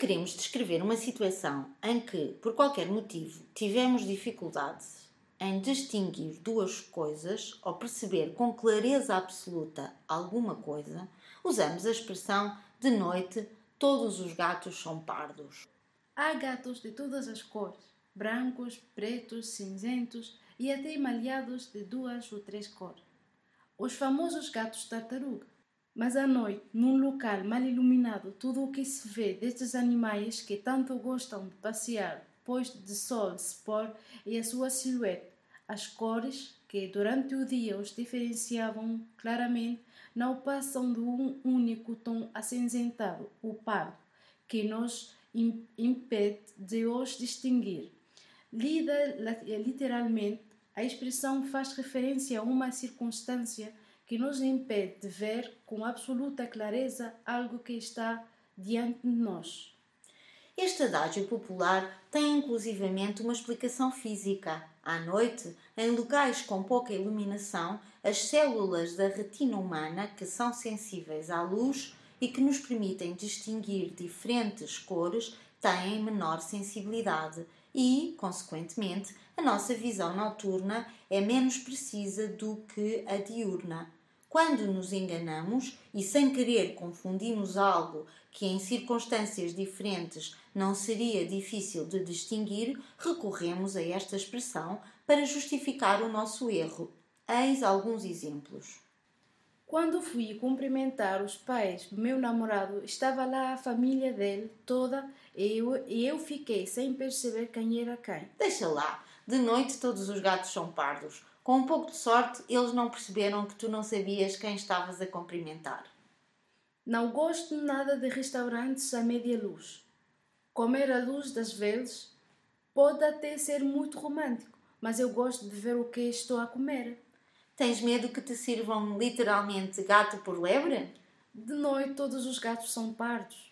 Queremos descrever uma situação em que, por qualquer motivo, tivemos dificuldades em distinguir duas coisas ou perceber com clareza absoluta alguma coisa, usamos a expressão de noite todos os gatos são pardos. Há gatos de todas as cores, brancos, pretos, cinzentos e até malhados de duas ou três cores. Os famosos gatos tartaruga mas à noite, num local mal iluminado, tudo o que se vê destes animais que tanto gostam de passear, pois de sol se pôr, e a sua silhueta, as cores que durante o dia os diferenciavam claramente, não passam de um único tom acinzentado, o pardo, que nos impede de os distinguir. Lida literalmente, a expressão faz referência a uma circunstância que nos impede de ver com absoluta clareza algo que está diante de nós. Este adágio popular tem inclusivamente uma explicação física. À noite, em locais com pouca iluminação, as células da retina humana, que são sensíveis à luz e que nos permitem distinguir diferentes cores, têm menor sensibilidade e, consequentemente, a nossa visão noturna é menos precisa do que a diurna. Quando nos enganamos e sem querer confundimos algo que em circunstâncias diferentes não seria difícil de distinguir, recorremos a esta expressão para justificar o nosso erro. Eis alguns exemplos. Quando fui cumprimentar os pais do meu namorado, estava lá a família dele toda e eu, e eu fiquei sem perceber quem era quem. Deixa lá, de noite todos os gatos são pardos. Com um pouco de sorte, eles não perceberam que tu não sabias quem estavas a cumprimentar. Não gosto nada de restaurantes à média luz. Comer à luz das velas pode até ser muito romântico, mas eu gosto de ver o que estou a comer. Tens medo que te sirvam literalmente gato por lebre? De noite todos os gatos são pardos.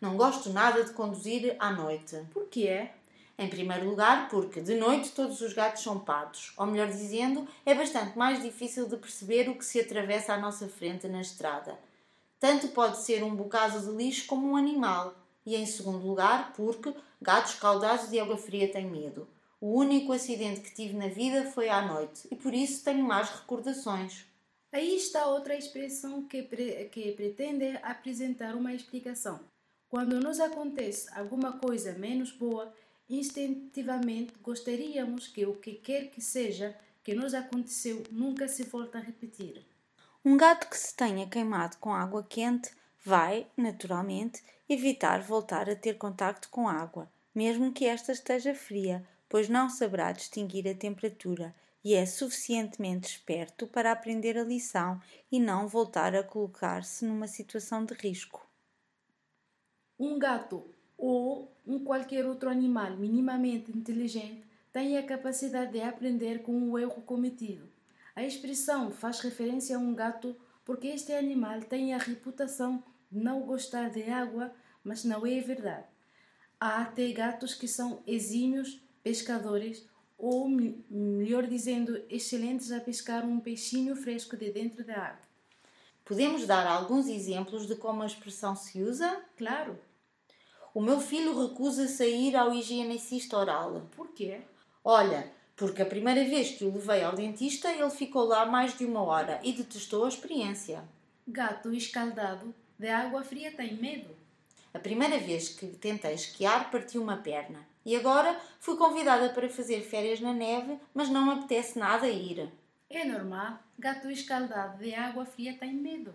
Não gosto nada de conduzir à noite. Por quê? Em primeiro lugar, porque de noite todos os gatos são pardos, ou melhor dizendo, é bastante mais difícil de perceber o que se atravessa à nossa frente na estrada. Tanto pode ser um bocado de lixo como um animal. E em segundo lugar, porque gatos caudados de água fria têm medo. O único acidente que tive na vida foi à noite e por isso tenho mais recordações. Aí está outra expressão que, pre que pretende apresentar uma explicação. Quando nos acontece alguma coisa menos boa, instintivamente gostaríamos que o que quer que seja que nos aconteceu nunca se volte a repetir. Um gato que se tenha queimado com água quente vai, naturalmente, evitar voltar a ter contacto com água, mesmo que esta esteja fria, pois não saberá distinguir a temperatura e é suficientemente esperto para aprender a lição e não voltar a colocar-se numa situação de risco. Um gato ou um qualquer outro animal minimamente inteligente tem a capacidade de aprender com o erro cometido. A expressão faz referência a um gato porque este animal tem a reputação de não gostar de água, mas não é verdade. Há até gatos que são exímios pescadores ou, melhor dizendo, excelentes a pescar um peixinho fresco de dentro da água. Podemos dar alguns exemplos de como a expressão se usa? Claro. O meu filho recusa-se a ir ao higienicista oral. Por quê? Olha, porque a primeira vez que o levei ao dentista ele ficou lá mais de uma hora e detestou a experiência. Gato escaldado de água fria tem medo. A primeira vez que tentei esquiar partiu uma perna. E agora fui convidada para fazer férias na neve, mas não me apetece nada ir. É normal. Gato escaldado de água fria tem medo.